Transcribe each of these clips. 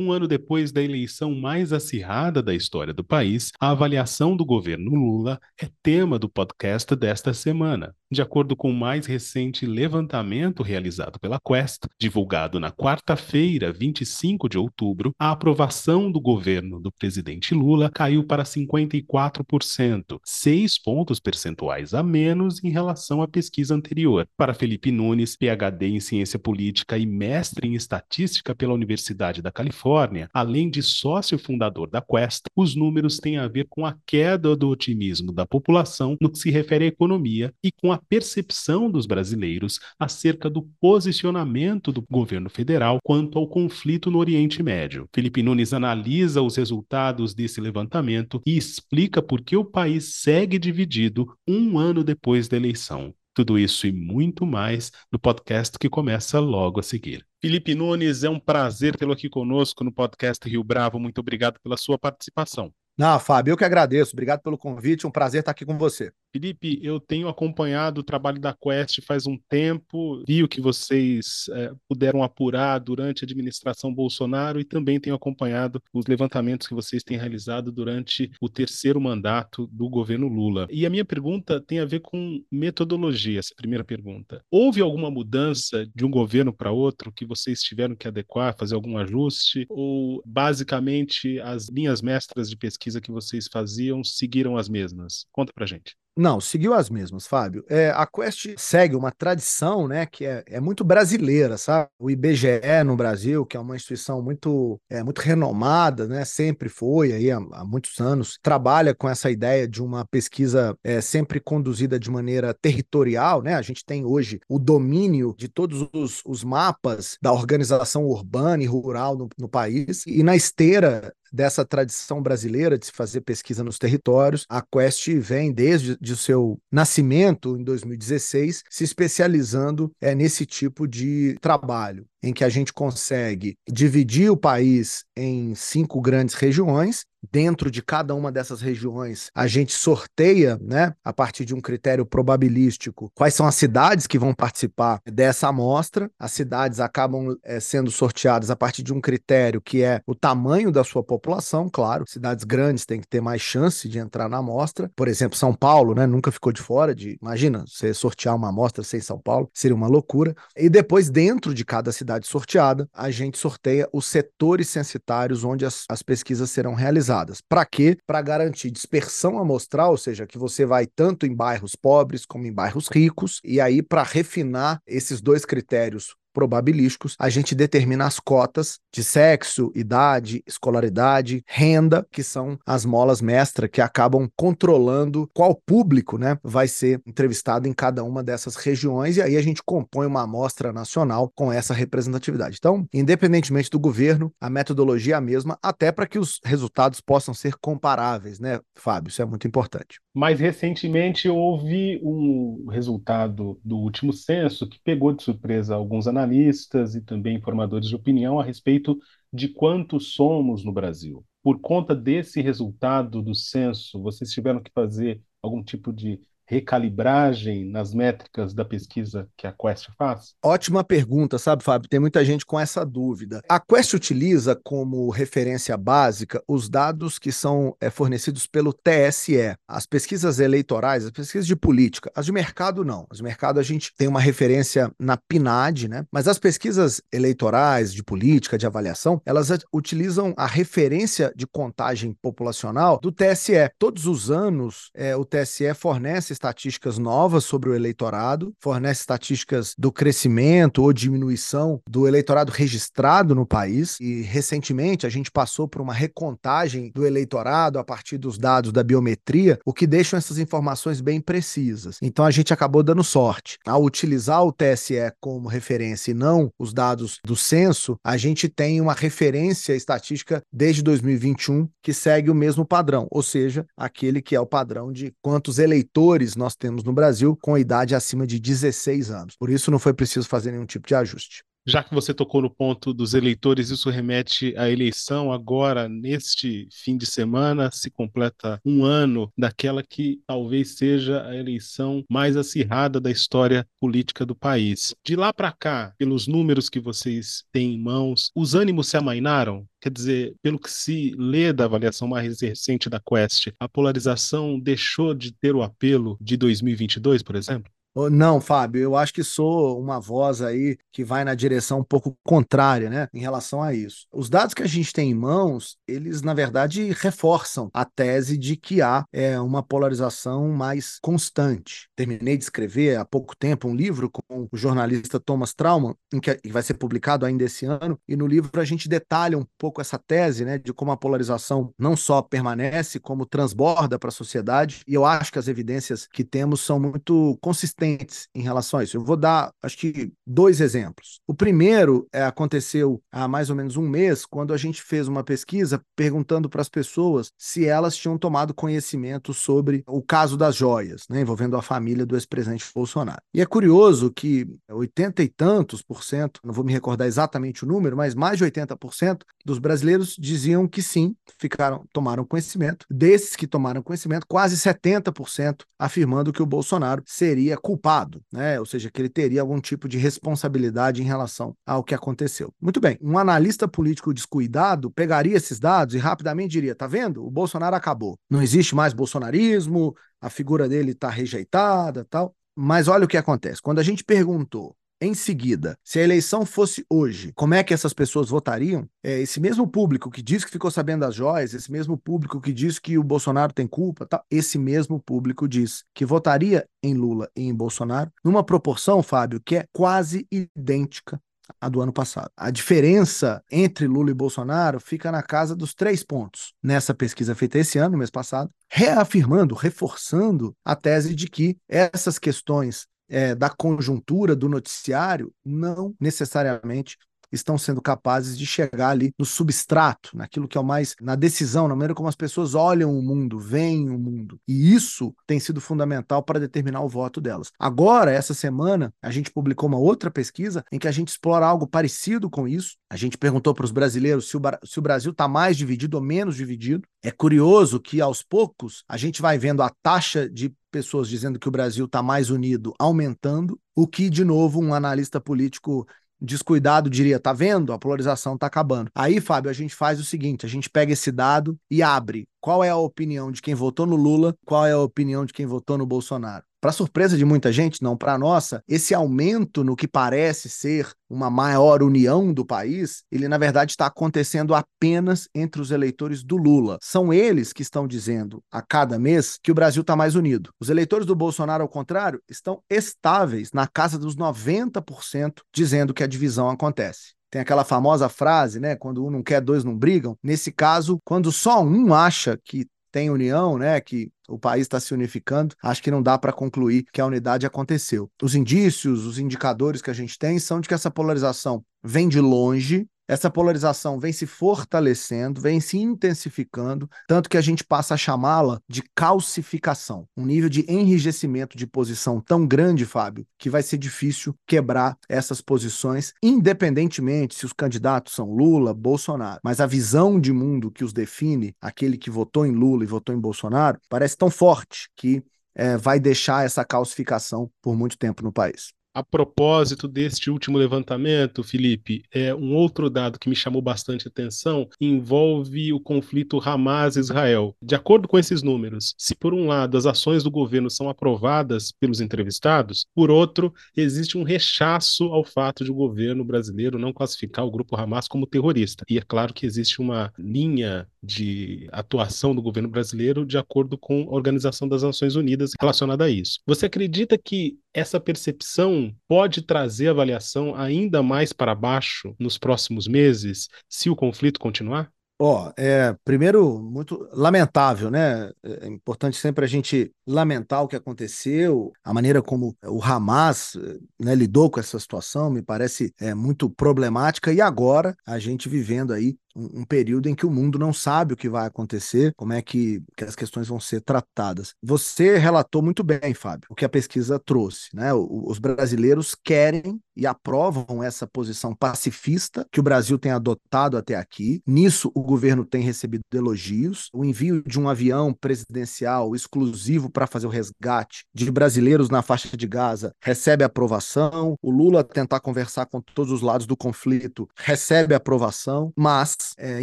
Um ano depois da eleição mais acirrada da história do país, a avaliação do governo Lula é tema do podcast desta semana. De acordo com o mais recente levantamento realizado pela Quest, divulgado na quarta-feira, 25 de outubro, a aprovação do governo do presidente Lula caiu para 54%, seis pontos percentuais a menos em relação à pesquisa anterior. Para Felipe Nunes, PhD em ciência política e mestre em estatística pela Universidade da Califórnia, além de sócio fundador da Quest, os números têm a ver com a queda do otimismo da população no que se refere à economia e com a percepção dos brasileiros acerca do posicionamento do governo federal quanto ao conflito no Oriente Médio. Felipe Nunes analisa os resultados desse levantamento e explica por que o país segue dividido um ano depois da eleição. Tudo isso e muito mais no podcast que começa logo a seguir. Felipe Nunes, é um prazer tê-lo aqui conosco no podcast Rio Bravo. Muito obrigado pela sua participação. Não, Fábio, eu que agradeço. Obrigado pelo convite. Um prazer estar aqui com você. Felipe, eu tenho acompanhado o trabalho da Quest faz um tempo, vi o que vocês é, puderam apurar durante a administração Bolsonaro e também tenho acompanhado os levantamentos que vocês têm realizado durante o terceiro mandato do governo Lula. E a minha pergunta tem a ver com metodologia, essa primeira pergunta. Houve alguma mudança de um governo para outro que vocês tiveram que adequar, fazer algum ajuste? Ou basicamente as linhas mestras de pesquisa que vocês faziam seguiram as mesmas? Conta pra gente. Não, seguiu as mesmas, Fábio. É, a Quest segue uma tradição, né, que é, é, muito brasileira, sabe? O IBGE no Brasil, que é uma instituição muito, é, muito renomada, né, sempre foi aí há, há muitos anos, trabalha com essa ideia de uma pesquisa é, sempre conduzida de maneira territorial, né? A gente tem hoje o domínio de todos os, os mapas da organização urbana e rural no, no país, e na esteira dessa tradição brasileira de se fazer pesquisa nos territórios. A Quest vem desde o seu nascimento em 2016 se especializando é, nesse tipo de trabalho em que a gente consegue dividir o país em cinco grandes regiões. Dentro de cada uma dessas regiões, a gente sorteia, né, a partir de um critério probabilístico, quais são as cidades que vão participar dessa amostra. As cidades acabam é, sendo sorteadas a partir de um critério que é o tamanho da sua população, claro. Cidades grandes têm que ter mais chance de entrar na amostra. Por exemplo, São Paulo, né, nunca ficou de fora de. Imagina, você sortear uma amostra sem São Paulo, seria uma loucura. E depois, dentro de cada cidade, cidade sorteada, a gente sorteia os setores censitários onde as, as pesquisas serão realizadas. Para quê? Para garantir dispersão amostral, ou seja, que você vai tanto em bairros pobres como em bairros ricos, e aí para refinar esses dois critérios probabilísticos, a gente determina as cotas de sexo, idade, escolaridade, renda, que são as molas mestra que acabam controlando qual público né, vai ser entrevistado em cada uma dessas regiões, e aí a gente compõe uma amostra nacional com essa representatividade. Então, independentemente do governo, a metodologia é a mesma, até para que os resultados possam ser comparáveis, né, Fábio? Isso é muito importante. Mais recentemente houve um resultado do último censo que pegou de surpresa alguns analistas e também formadores de opinião a respeito de quantos somos no Brasil. Por conta desse resultado do censo, vocês tiveram que fazer algum tipo de recalibragem nas métricas da pesquisa que a Quest faz? Ótima pergunta, sabe, Fábio? Tem muita gente com essa dúvida. A Quest utiliza como referência básica os dados que são é, fornecidos pelo TSE. As pesquisas eleitorais, as pesquisas de política, as de mercado não. As de mercado a gente tem uma referência na PNAD, né? Mas as pesquisas eleitorais, de política, de avaliação, elas utilizam a referência de contagem populacional do TSE. Todos os anos, é, o TSE fornece estatísticas novas sobre o eleitorado, fornece estatísticas do crescimento ou diminuição do eleitorado registrado no país. E recentemente a gente passou por uma recontagem do eleitorado a partir dos dados da biometria, o que deixa essas informações bem precisas. Então a gente acabou dando sorte. Ao utilizar o TSE como referência e não os dados do censo, a gente tem uma referência estatística desde 2021 que segue o mesmo padrão, ou seja, aquele que é o padrão de quantos eleitores nós temos no Brasil com idade acima de 16 anos. Por isso não foi preciso fazer nenhum tipo de ajuste. Já que você tocou no ponto dos eleitores, isso remete à eleição agora, neste fim de semana, se completa um ano daquela que talvez seja a eleição mais acirrada da história política do país. De lá para cá, pelos números que vocês têm em mãos, os ânimos se amainaram? Quer dizer, pelo que se lê da avaliação mais recente da Quest, a polarização deixou de ter o apelo de 2022, por exemplo? Não, Fábio, eu acho que sou uma voz aí que vai na direção um pouco contrária, né, em relação a isso. Os dados que a gente tem em mãos, eles na verdade reforçam a tese de que há é, uma polarização mais constante. Terminei de escrever há pouco tempo um livro com o jornalista Thomas Trauman, que vai ser publicado ainda esse ano, e no livro a gente detalha um pouco essa tese, né, de como a polarização não só permanece, como transborda para a sociedade. E eu acho que as evidências que temos são muito consistentes em relação a isso. Eu vou dar, acho que, dois exemplos. O primeiro é, aconteceu há mais ou menos um mês, quando a gente fez uma pesquisa perguntando para as pessoas se elas tinham tomado conhecimento sobre o caso das joias, né, envolvendo a família do ex-presidente Bolsonaro. E é curioso que 80 e tantos por cento, não vou me recordar exatamente o número, mas mais de 80% dos brasileiros diziam que sim, ficaram, tomaram conhecimento. Desses que tomaram conhecimento, quase 70% afirmando que o Bolsonaro seria culpado, né? Ou seja, que ele teria algum tipo de responsabilidade em relação ao que aconteceu. Muito bem, um analista político descuidado pegaria esses dados e rapidamente diria: tá vendo? O Bolsonaro acabou. Não existe mais bolsonarismo, a figura dele está rejeitada, tal. Mas olha o que acontece. Quando a gente perguntou em seguida, se a eleição fosse hoje, como é que essas pessoas votariam? É, esse mesmo público que diz que ficou sabendo das joias, esse mesmo público que diz que o Bolsonaro tem culpa, tá? esse mesmo público diz que votaria em Lula e em Bolsonaro numa proporção, Fábio, que é quase idêntica a do ano passado. A diferença entre Lula e Bolsonaro fica na casa dos três pontos nessa pesquisa feita esse ano, no mês passado, reafirmando, reforçando a tese de que essas questões é, da conjuntura do noticiário não necessariamente estão sendo capazes de chegar ali no substrato, naquilo que é o mais na decisão, na maneira como as pessoas olham o mundo, veem o mundo. E isso tem sido fundamental para determinar o voto delas. Agora, essa semana, a gente publicou uma outra pesquisa em que a gente explora algo parecido com isso. A gente perguntou para os brasileiros se o, se o Brasil está mais dividido ou menos dividido. É curioso que aos poucos a gente vai vendo a taxa de pessoas dizendo que o Brasil está mais unido aumentando, o que, de novo, um analista político descuidado diria, tá vendo? A polarização tá acabando. Aí, Fábio, a gente faz o seguinte, a gente pega esse dado e abre. Qual é a opinião de quem votou no Lula? Qual é a opinião de quem votou no Bolsonaro? Para surpresa de muita gente, não para nossa, esse aumento no que parece ser uma maior união do país, ele na verdade está acontecendo apenas entre os eleitores do Lula. São eles que estão dizendo a cada mês que o Brasil está mais unido. Os eleitores do Bolsonaro, ao contrário, estão estáveis na casa dos 90%, dizendo que a divisão acontece. Tem aquela famosa frase, né? Quando um não quer, dois não brigam. Nesse caso, quando só um acha que tem união, né, que o país está se unificando, acho que não dá para concluir que a unidade aconteceu. Os indícios, os indicadores que a gente tem são de que essa polarização vem de longe, essa polarização vem se fortalecendo, vem se intensificando, tanto que a gente passa a chamá-la de calcificação, um nível de enrijecimento de posição tão grande, Fábio, que vai ser difícil quebrar essas posições, independentemente se os candidatos são Lula, Bolsonaro. Mas a visão de mundo que os define, aquele que votou em Lula e votou em Bolsonaro, parece tão forte que é, vai deixar essa calcificação por muito tempo no país. A propósito deste último levantamento, Felipe, é um outro dado que me chamou bastante atenção envolve o conflito Hamas-Israel. De acordo com esses números, se por um lado as ações do governo são aprovadas pelos entrevistados, por outro, existe um rechaço ao fato de o governo brasileiro não classificar o grupo Hamas como terrorista. E é claro que existe uma linha de atuação do governo brasileiro de acordo com a Organização das Nações Unidas relacionada a isso. Você acredita que essa percepção pode trazer a avaliação ainda mais para baixo nos próximos meses se o conflito continuar? Ó, oh, é, primeiro, muito lamentável, né? É importante sempre a gente lamentar o que aconteceu, a maneira como o Hamas né, lidou com essa situação, me parece é, muito problemática, e agora a gente vivendo aí um, um, período em que o mundo não sabe o que vai acontecer, como é que, que as questões vão ser tratadas. Você relatou muito bem, Fábio, o que a pesquisa trouxe. Né? os brasileiros querem e aprovam essa posição pacifista que o Brasil tem adotado até aqui. Nisso, o governo tem recebido elogios. O envio de um avião presidencial exclusivo para fazer o resgate de brasileiros na faixa de Gaza recebe aprovação. O Lula tentar conversar com todos os lados do conflito recebe aprovação, mas é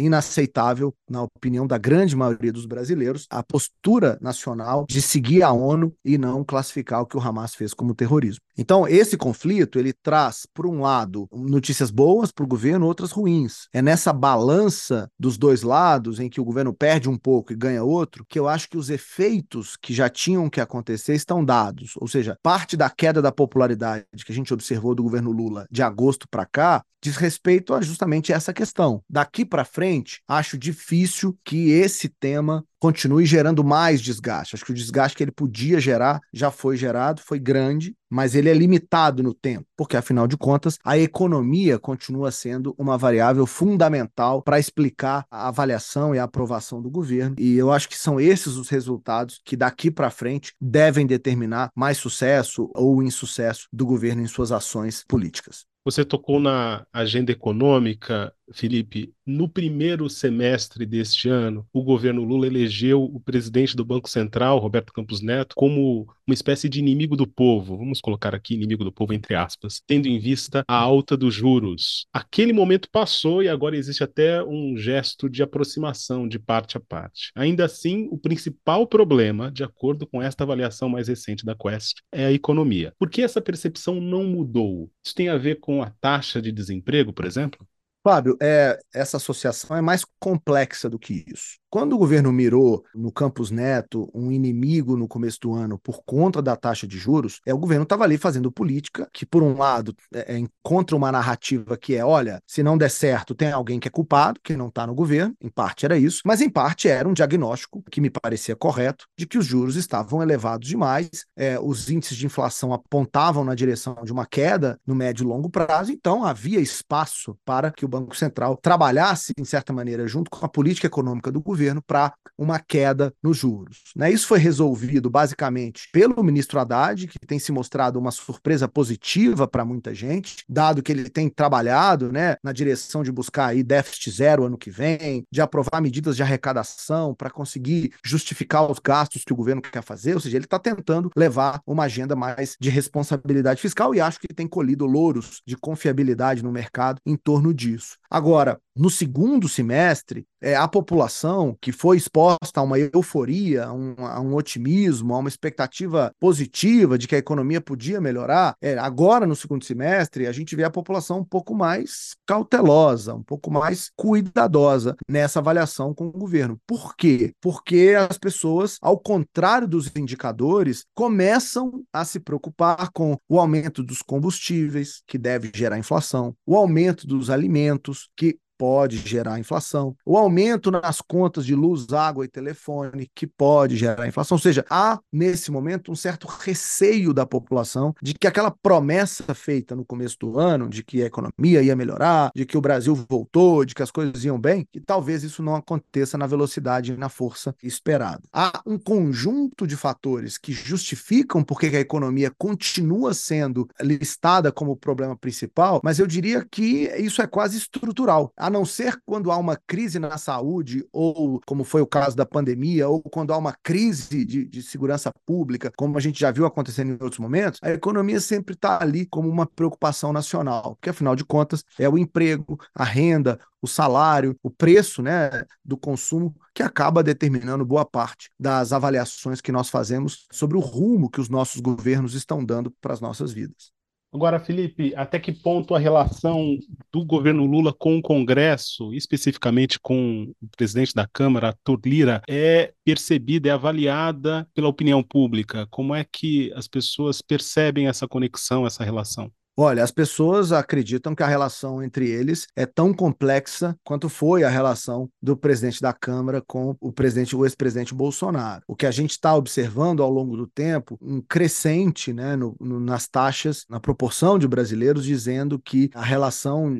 inaceitável, na opinião da grande maioria dos brasileiros, a postura nacional de seguir a ONU e não classificar o que o Hamas fez como terrorismo. Então, esse conflito ele traz, por um lado, notícias boas para o governo, outras ruins. É nessa balança dos dois lados, em que o governo perde um pouco e ganha outro, que eu acho que os efeitos que já tinham que acontecer estão dados. Ou seja, parte da queda da popularidade que a gente observou do governo Lula de agosto para cá diz respeito a justamente essa questão. Daqui para frente, acho difícil que esse tema continue gerando mais desgaste. Acho que o desgaste que ele podia gerar já foi gerado, foi grande, mas ele é limitado no tempo, porque afinal de contas, a economia continua sendo uma variável fundamental para explicar a avaliação e a aprovação do governo. E eu acho que são esses os resultados que daqui para frente devem determinar mais sucesso ou insucesso do governo em suas ações políticas. Você tocou na agenda econômica Felipe, no primeiro semestre deste ano, o governo Lula elegeu o presidente do Banco Central, Roberto Campos Neto, como uma espécie de inimigo do povo. Vamos colocar aqui inimigo do povo entre aspas, tendo em vista a alta dos juros. Aquele momento passou e agora existe até um gesto de aproximação de parte a parte. Ainda assim, o principal problema, de acordo com esta avaliação mais recente da Quest, é a economia. Por que essa percepção não mudou? Isso tem a ver com a taxa de desemprego, por exemplo? Fábio, é, essa associação é mais complexa do que isso. Quando o governo mirou no Campus Neto um inimigo no começo do ano por conta da taxa de juros, é o governo estava ali fazendo política que, por um lado, é, é, encontra uma narrativa que é: olha, se não der certo, tem alguém que é culpado, que não está no governo. Em parte era isso, mas em parte era um diagnóstico que me parecia correto de que os juros estavam elevados demais, é, os índices de inflação apontavam na direção de uma queda no médio e longo prazo, então havia espaço para que o Banco Central trabalhasse, em certa maneira, junto com a política econômica do governo para uma queda nos juros. Né? Isso foi resolvido basicamente pelo ministro Haddad, que tem se mostrado uma surpresa positiva para muita gente, dado que ele tem trabalhado né, na direção de buscar aí déficit zero ano que vem, de aprovar medidas de arrecadação para conseguir justificar os gastos que o governo quer fazer, ou seja, ele está tentando levar uma agenda mais de responsabilidade fiscal e acho que tem colhido louros de confiabilidade no mercado em torno disso. of Agora, no segundo semestre, é, a população que foi exposta a uma euforia, a um, a um, otimismo, a uma expectativa positiva de que a economia podia melhorar, é, agora no segundo semestre a gente vê a população um pouco mais cautelosa, um pouco mais cuidadosa nessa avaliação com o governo. Por quê? Porque as pessoas, ao contrário dos indicadores, começam a se preocupar com o aumento dos combustíveis, que deve gerar inflação, o aumento dos alimentos, que pode gerar inflação, o aumento nas contas de luz, água e telefone, que pode gerar inflação. Ou seja, há nesse momento um certo receio da população de que aquela promessa feita no começo do ano, de que a economia ia melhorar, de que o Brasil voltou, de que as coisas iam bem, que talvez isso não aconteça na velocidade e na força esperada. Há um conjunto de fatores que justificam porque a economia continua sendo listada como o problema principal, mas eu diria que isso é quase estrutural a não ser quando há uma crise na saúde, ou como foi o caso da pandemia, ou quando há uma crise de, de segurança pública, como a gente já viu acontecendo em outros momentos, a economia sempre está ali como uma preocupação nacional, porque afinal de contas é o emprego, a renda, o salário, o preço né, do consumo que acaba determinando boa parte das avaliações que nós fazemos sobre o rumo que os nossos governos estão dando para as nossas vidas. Agora, Felipe, até que ponto a relação do governo Lula com o Congresso, especificamente com o presidente da Câmara, Arthur Lira, é percebida, é avaliada pela opinião pública? Como é que as pessoas percebem essa conexão, essa relação? Olha, as pessoas acreditam que a relação entre eles é tão complexa quanto foi a relação do presidente da Câmara com o presidente, o ex-presidente Bolsonaro. O que a gente está observando ao longo do tempo, um crescente né, no, no, nas taxas, na proporção de brasileiros dizendo que a relação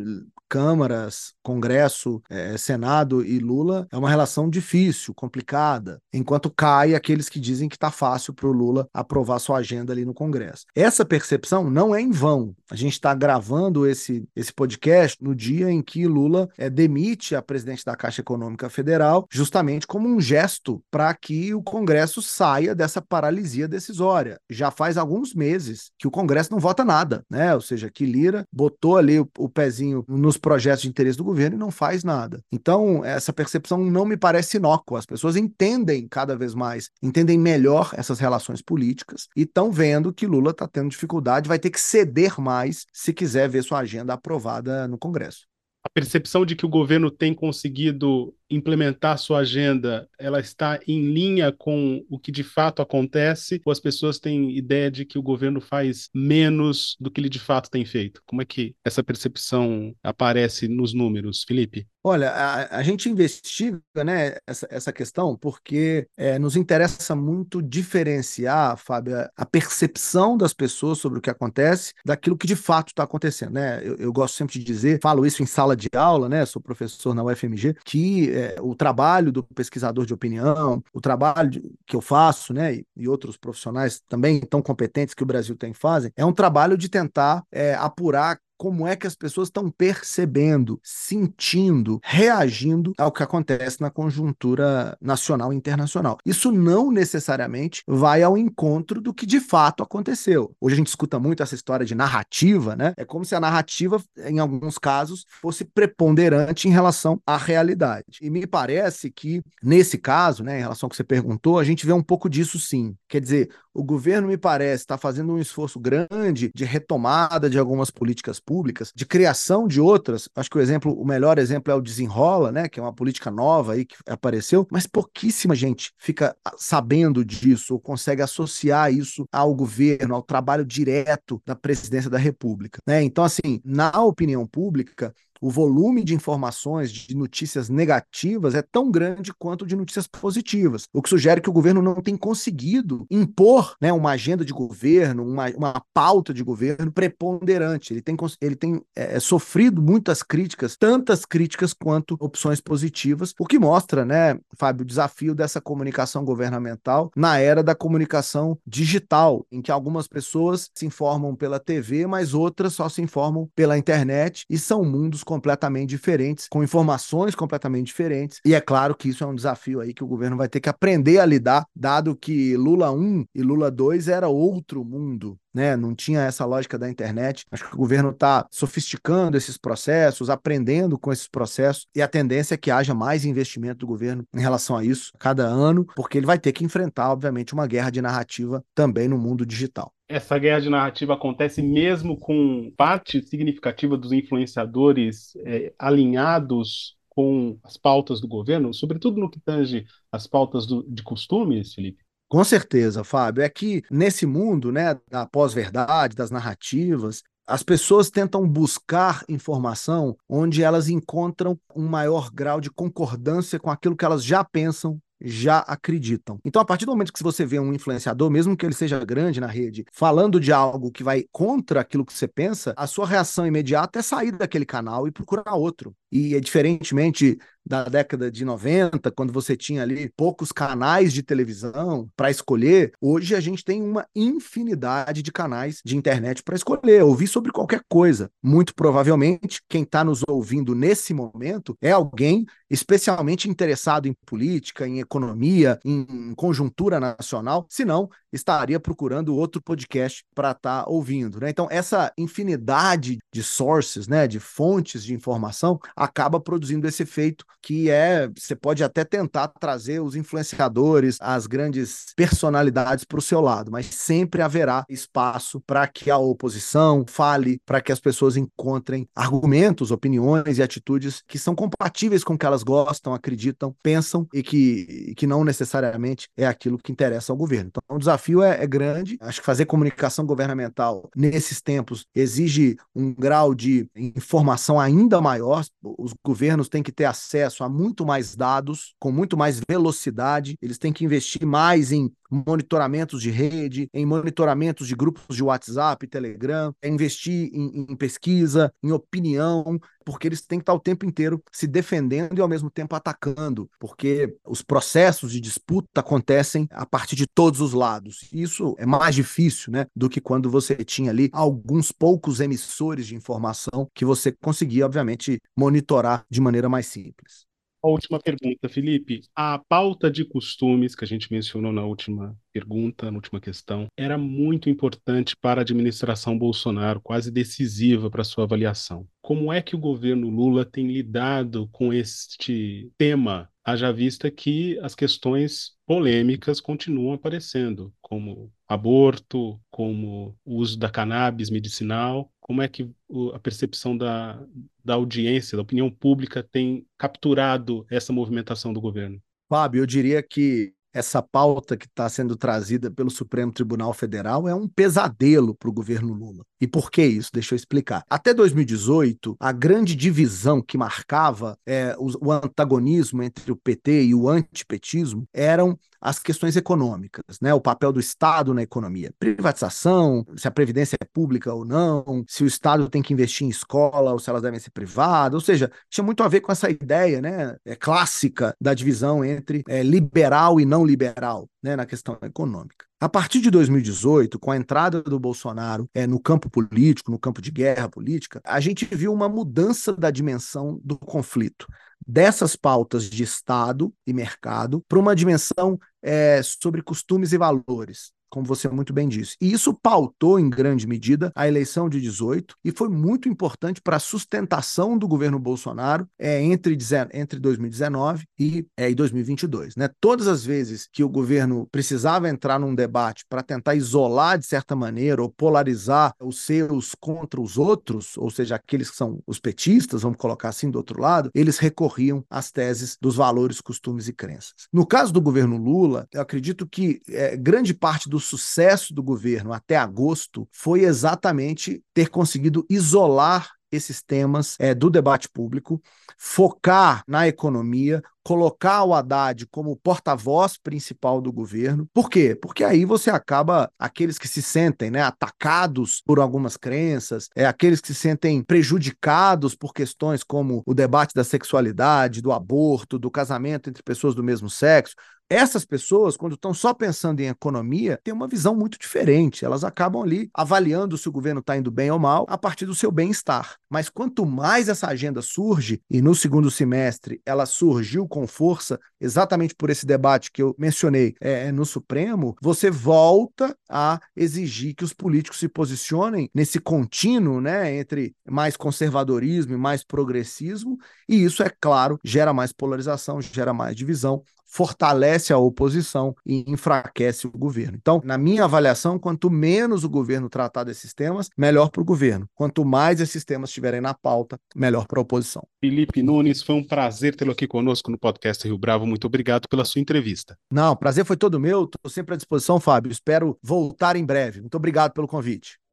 câmaras, Congresso, é, Senado e Lula é uma relação difícil, complicada, enquanto cai aqueles que dizem que está fácil para o Lula aprovar sua agenda ali no Congresso. Essa percepção não é em vão. A gente está gravando esse, esse podcast no dia em que Lula é, demite a presidente da Caixa Econômica Federal, justamente como um gesto para que o Congresso saia dessa paralisia decisória. Já faz alguns meses que o Congresso não vota nada, né? Ou seja, que Lira botou ali o, o pezinho nos projetos de interesse do governo e não faz nada. Então, essa percepção não me parece inócua. As pessoas entendem cada vez mais, entendem melhor essas relações políticas e estão vendo que Lula está tendo dificuldade, vai ter que ceder mais se quiser ver sua agenda aprovada no Congresso. A percepção de que o governo tem conseguido implementar sua agenda, ela está em linha com o que de fato acontece, ou as pessoas têm ideia de que o governo faz menos do que ele de fato tem feito? Como é que essa percepção aparece nos números, Felipe? Olha, a, a gente investiga né, essa, essa questão porque é, nos interessa muito diferenciar, Fábio, a percepção das pessoas sobre o que acontece daquilo que de fato está acontecendo. Né? Eu, eu, gosto sempre de dizer, falo isso em sala de aula, né? Sou professor na UFMG, que é, o trabalho do pesquisador de opinião, o trabalho que eu faço, né, e, e, outros profissionais também tão competentes que o Brasil tem fazem, é um trabalho de tentar é, apurar como é que as pessoas estão percebendo, sentindo, reagindo ao que acontece na conjuntura nacional e internacional. Isso não necessariamente vai ao encontro do que de fato aconteceu. Hoje a gente escuta muito essa história de narrativa, né? É como se a narrativa, em alguns casos, fosse preponderante em relação à realidade. E me parece que, nesse caso, né, em relação ao que você perguntou, a gente vê um pouco disso sim. Quer dizer, o governo, me parece, está fazendo um esforço grande de retomada de algumas políticas públicas, de criação de outras. Acho que o exemplo, o melhor exemplo é o Desenrola, né, que é uma política nova aí que apareceu, mas pouquíssima gente fica sabendo disso ou consegue associar isso ao governo, ao trabalho direto da presidência da República, né? Então, assim, na opinião pública, o volume de informações, de notícias negativas é tão grande quanto de notícias positivas, o que sugere que o governo não tem conseguido impor né, uma agenda de governo, uma, uma pauta de governo preponderante. Ele tem, ele tem é, é, sofrido muitas críticas, tantas críticas quanto opções positivas, o que mostra, né, Fábio, o desafio dessa comunicação governamental na era da comunicação digital, em que algumas pessoas se informam pela TV, mas outras só se informam pela internet e são mundos completamente diferentes, com informações completamente diferentes. E é claro que isso é um desafio aí que o governo vai ter que aprender a lidar, dado que Lula 1 e Lula 2 era outro mundo. Né, não tinha essa lógica da internet. Acho que o governo está sofisticando esses processos, aprendendo com esses processos, e a tendência é que haja mais investimento do governo em relação a isso cada ano, porque ele vai ter que enfrentar, obviamente, uma guerra de narrativa também no mundo digital essa guerra de narrativa acontece mesmo com parte significativa dos influenciadores é, alinhados com as pautas do governo, sobretudo no que tange as pautas do, de costumes, Felipe? Com certeza, Fábio. É que nesse mundo né, da pós-verdade, das narrativas, as pessoas tentam buscar informação onde elas encontram um maior grau de concordância com aquilo que elas já pensam já acreditam. Então, a partir do momento que você vê um influenciador, mesmo que ele seja grande na rede, falando de algo que vai contra aquilo que você pensa, a sua reação imediata é sair daquele canal e procurar outro. E diferentemente da década de 90, quando você tinha ali poucos canais de televisão para escolher, hoje a gente tem uma infinidade de canais de internet para escolher, ouvir sobre qualquer coisa. Muito provavelmente, quem está nos ouvindo nesse momento é alguém especialmente interessado em política, em economia, em conjuntura nacional, senão estaria procurando outro podcast para estar tá ouvindo. Né? Então, essa infinidade de sources, né, de fontes de informação, acaba produzindo esse efeito que é, você pode até tentar trazer os influenciadores, as grandes personalidades para o seu lado, mas sempre haverá espaço para que a oposição fale, para que as pessoas encontrem argumentos, opiniões e atitudes que são compatíveis com o que elas gostam, acreditam, pensam e que, que não necessariamente é aquilo que interessa ao governo. Então, o desafio é, é grande. Acho que fazer comunicação governamental nesses tempos exige um grau de informação ainda maior. Os governos têm que ter acesso a muito mais dados, com muito mais velocidade, eles têm que investir mais em monitoramentos de rede, em monitoramentos de grupos de WhatsApp, Telegram, é investir em, em pesquisa, em opinião, porque eles têm que estar o tempo inteiro se defendendo e ao mesmo tempo atacando, porque os processos de disputa acontecem a partir de todos os lados. Isso é mais difícil, né, do que quando você tinha ali alguns poucos emissores de informação que você conseguia, obviamente, monitorar de maneira mais simples. A última pergunta, Felipe. A pauta de costumes que a gente mencionou na última pergunta, na última questão, era muito importante para a administração Bolsonaro, quase decisiva para sua avaliação. Como é que o governo Lula tem lidado com este tema haja vista que as questões polêmicas continuam aparecendo, como aborto, como o uso da cannabis medicinal. Como é que a percepção da, da audiência, da opinião pública, tem capturado essa movimentação do governo? Fábio, eu diria que essa pauta que está sendo trazida pelo Supremo Tribunal Federal é um pesadelo para o governo Lula. E por que isso? Deixa eu explicar. Até 2018, a grande divisão que marcava é, o, o antagonismo entre o PT e o antipetismo eram as questões econômicas, né? O papel do Estado na economia, privatização, se a previdência é pública ou não, se o Estado tem que investir em escola ou se elas devem ser privadas, ou seja, tinha muito a ver com essa ideia, né? É, clássica da divisão entre é, liberal e não liberal, né? Na questão econômica. A partir de 2018, com a entrada do Bolsonaro é, no campo político, no campo de guerra política, a gente viu uma mudança da dimensão do conflito dessas pautas de Estado e mercado para uma dimensão é, sobre costumes e valores como você muito bem disse. E isso pautou, em grande medida, a eleição de 18 e foi muito importante para a sustentação do governo Bolsonaro é, entre, entre 2019 e, é, e 2022. Né? Todas as vezes que o governo precisava entrar num debate para tentar isolar, de certa maneira, ou polarizar os seus contra os outros, ou seja, aqueles que são os petistas, vamos colocar assim do outro lado, eles recorriam às teses dos valores, costumes e crenças. No caso do governo Lula, eu acredito que é, grande parte do do sucesso do governo até agosto foi exatamente ter conseguido isolar esses temas é, do debate público, focar na economia, colocar o Haddad como porta-voz principal do governo. Por quê? Porque aí você acaba aqueles que se sentem né, atacados por algumas crenças, é aqueles que se sentem prejudicados por questões como o debate da sexualidade, do aborto, do casamento entre pessoas do mesmo sexo. Essas pessoas, quando estão só pensando em economia, têm uma visão muito diferente. Elas acabam ali avaliando se o governo está indo bem ou mal a partir do seu bem-estar. Mas quanto mais essa agenda surge, e no segundo semestre ela surgiu com força, exatamente por esse debate que eu mencionei é, no Supremo, você volta a exigir que os políticos se posicionem nesse contínuo né, entre mais conservadorismo e mais progressismo, e isso, é claro, gera mais polarização, gera mais divisão, fortalece a oposição e enfraquece o governo. Então, na minha avaliação, quanto menos o governo tratar desses temas, melhor para o governo. Quanto mais esses temas estiverem na pauta, melhor para a oposição. Felipe Nunes, foi um prazer tê-lo aqui conosco no podcast Rio Bravo. Muito obrigado pela sua entrevista. Não, o prazer foi todo meu. Estou sempre à disposição, Fábio. Espero voltar em breve. Muito obrigado pelo convite.